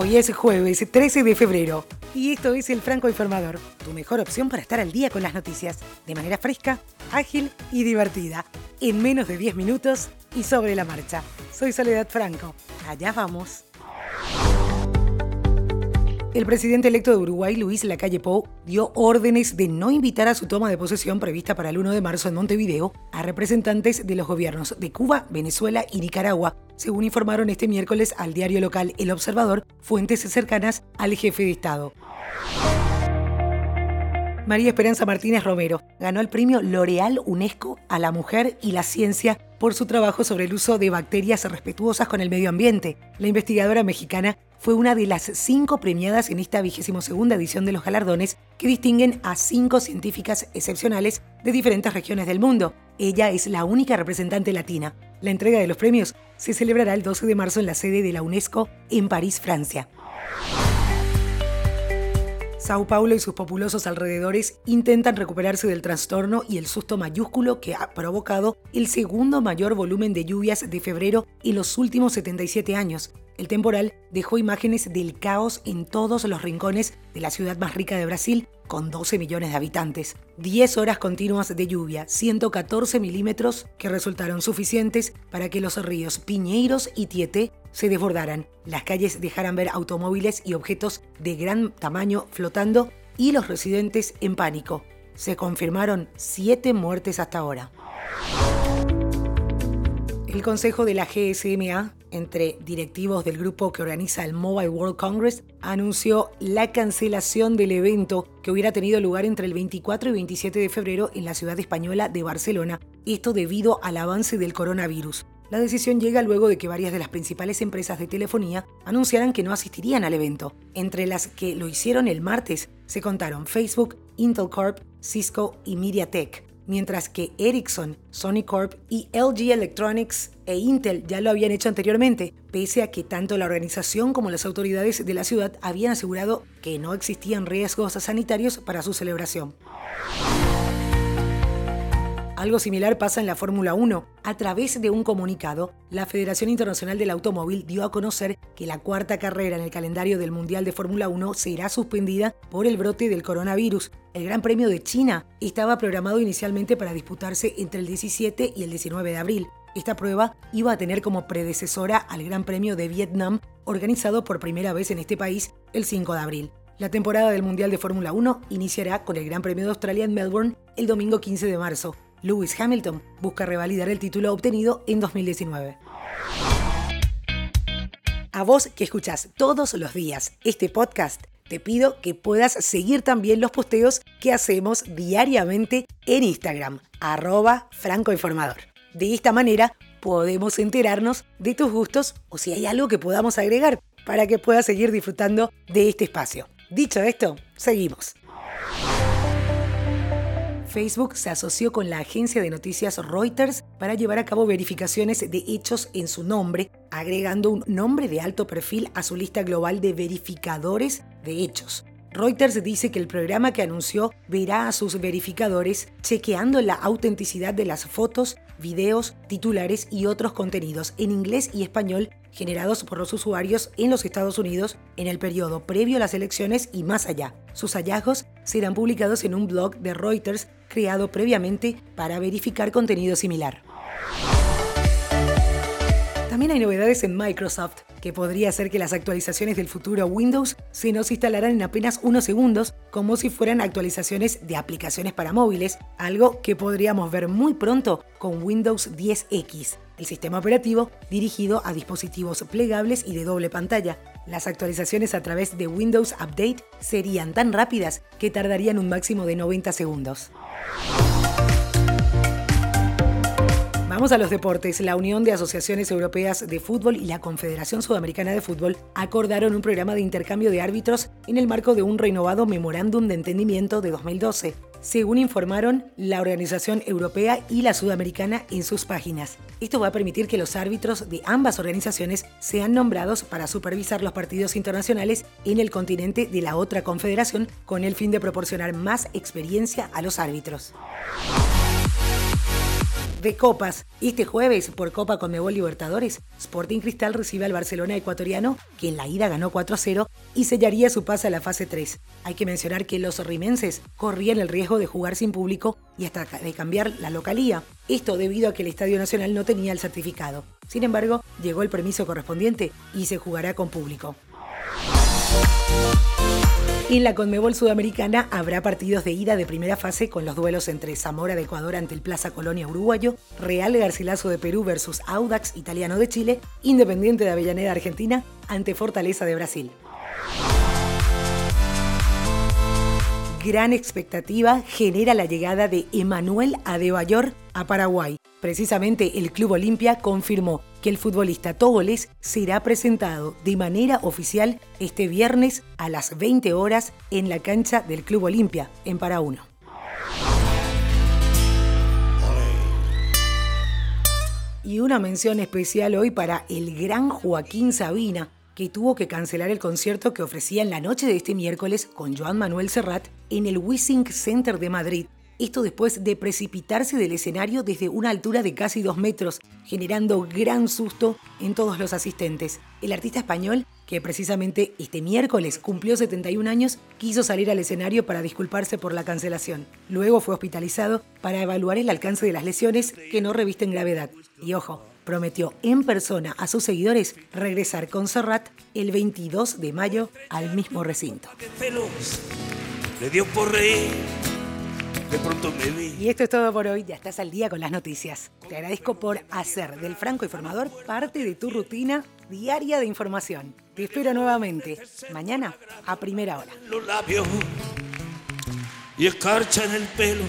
Hoy es jueves 13 de febrero y esto es el Franco Informador, tu mejor opción para estar al día con las noticias, de manera fresca, ágil y divertida, en menos de 10 minutos y sobre la marcha. Soy Soledad Franco. Allá vamos. El presidente electo de Uruguay, Luis Lacalle Pou, dio órdenes de no invitar a su toma de posesión prevista para el 1 de marzo en Montevideo a representantes de los gobiernos de Cuba, Venezuela y Nicaragua, según informaron este miércoles al diario local El Observador, fuentes cercanas al jefe de Estado. María Esperanza Martínez Romero ganó el premio L'Oreal UNESCO a la mujer y la ciencia por su trabajo sobre el uso de bacterias respetuosas con el medio ambiente. La investigadora mexicana fue una de las cinco premiadas en esta vigésimo segunda edición de los galardones que distinguen a cinco científicas excepcionales de diferentes regiones del mundo. Ella es la única representante latina. La entrega de los premios se celebrará el 12 de marzo en la sede de la UNESCO en París, Francia. Sao Paulo y sus populosos alrededores intentan recuperarse del trastorno y el susto mayúsculo que ha provocado el segundo mayor volumen de lluvias de febrero en los últimos 77 años. El temporal dejó imágenes del caos en todos los rincones de la ciudad más rica de Brasil, con 12 millones de habitantes. 10 horas continuas de lluvia, 114 milímetros que resultaron suficientes para que los ríos Piñeiros y Tieté se desbordaran, las calles dejaran ver automóviles y objetos de gran tamaño flotando y los residentes en pánico. Se confirmaron siete muertes hasta ahora. El Consejo de la GSMA, entre directivos del grupo que organiza el Mobile World Congress, anunció la cancelación del evento que hubiera tenido lugar entre el 24 y 27 de febrero en la ciudad española de Barcelona, esto debido al avance del coronavirus. La decisión llega luego de que varias de las principales empresas de telefonía anunciaran que no asistirían al evento. Entre las que lo hicieron el martes se contaron Facebook, Intel Corp, Cisco y MediaTek, mientras que Ericsson, Sony Corp y LG Electronics e Intel ya lo habían hecho anteriormente, pese a que tanto la organización como las autoridades de la ciudad habían asegurado que no existían riesgos sanitarios para su celebración. Algo similar pasa en la Fórmula 1. A través de un comunicado, la Federación Internacional del Automóvil dio a conocer que la cuarta carrera en el calendario del Mundial de Fórmula 1 será suspendida por el brote del coronavirus. El Gran Premio de China estaba programado inicialmente para disputarse entre el 17 y el 19 de abril. Esta prueba iba a tener como predecesora al Gran Premio de Vietnam, organizado por primera vez en este país el 5 de abril. La temporada del Mundial de Fórmula 1 iniciará con el Gran Premio de Australia en Melbourne el domingo 15 de marzo. Lewis Hamilton busca revalidar el título obtenido en 2019. A vos que escuchás todos los días este podcast, te pido que puedas seguir también los posteos que hacemos diariamente en Instagram, arroba francoinformador. De esta manera podemos enterarnos de tus gustos o si hay algo que podamos agregar para que puedas seguir disfrutando de este espacio. Dicho esto, seguimos. Facebook se asoció con la agencia de noticias Reuters para llevar a cabo verificaciones de hechos en su nombre, agregando un nombre de alto perfil a su lista global de verificadores de hechos. Reuters dice que el programa que anunció verá a sus verificadores chequeando la autenticidad de las fotos, videos, titulares y otros contenidos en inglés y español generados por los usuarios en los Estados Unidos en el periodo previo a las elecciones y más allá. Sus hallazgos serán publicados en un blog de Reuters creado previamente para verificar contenido similar. También hay novedades en Microsoft, que podría hacer que las actualizaciones del futuro Windows se nos instalaran en apenas unos segundos, como si fueran actualizaciones de aplicaciones para móviles, algo que podríamos ver muy pronto con Windows 10X, el sistema operativo dirigido a dispositivos plegables y de doble pantalla. Las actualizaciones a través de Windows Update serían tan rápidas que tardarían un máximo de 90 segundos. Vamos a los deportes. La Unión de Asociaciones Europeas de Fútbol y la Confederación Sudamericana de Fútbol acordaron un programa de intercambio de árbitros en el marco de un renovado memorándum de entendimiento de 2012, según informaron la Organización Europea y la Sudamericana en sus páginas. Esto va a permitir que los árbitros de ambas organizaciones sean nombrados para supervisar los partidos internacionales en el continente de la otra confederación con el fin de proporcionar más experiencia a los árbitros. de copas. Este jueves, por Copa Conmebol Libertadores, Sporting Cristal recibe al Barcelona ecuatoriano, que en la ida ganó 4-0 y sellaría su pase a la fase 3. Hay que mencionar que los rimenses corrían el riesgo de jugar sin público y hasta de cambiar la localía. Esto debido a que el Estadio Nacional no tenía el certificado. Sin embargo, llegó el permiso correspondiente y se jugará con público. En la Conmebol Sudamericana habrá partidos de ida de primera fase con los duelos entre Zamora de Ecuador ante el Plaza Colonia Uruguayo, Real Garcilaso de Perú versus Audax Italiano de Chile, Independiente de Avellaneda Argentina ante Fortaleza de Brasil. Gran expectativa genera la llegada de Emanuel Adebayor a Paraguay. Precisamente el Club Olimpia confirmó que el futbolista Togoles será presentado de manera oficial este viernes a las 20 horas en la cancha del Club Olimpia, en Paraúno. Y una mención especial hoy para el gran Joaquín Sabina, que tuvo que cancelar el concierto que ofrecía en la noche de este miércoles con Joan Manuel Serrat en el Wissing Center de Madrid. Esto después de precipitarse del escenario desde una altura de casi dos metros, generando gran susto en todos los asistentes. El artista español, que precisamente este miércoles cumplió 71 años, quiso salir al escenario para disculparse por la cancelación. Luego fue hospitalizado para evaluar el alcance de las lesiones que no revisten gravedad. Y ojo, prometió en persona a sus seguidores regresar con Serrat el 22 de mayo al mismo recinto. Y esto es todo por hoy, ya estás al día con las noticias. Te agradezco por hacer del Franco Informador parte de tu rutina diaria de información. Te espero nuevamente mañana a primera hora. Los labios y escarcha en el pelo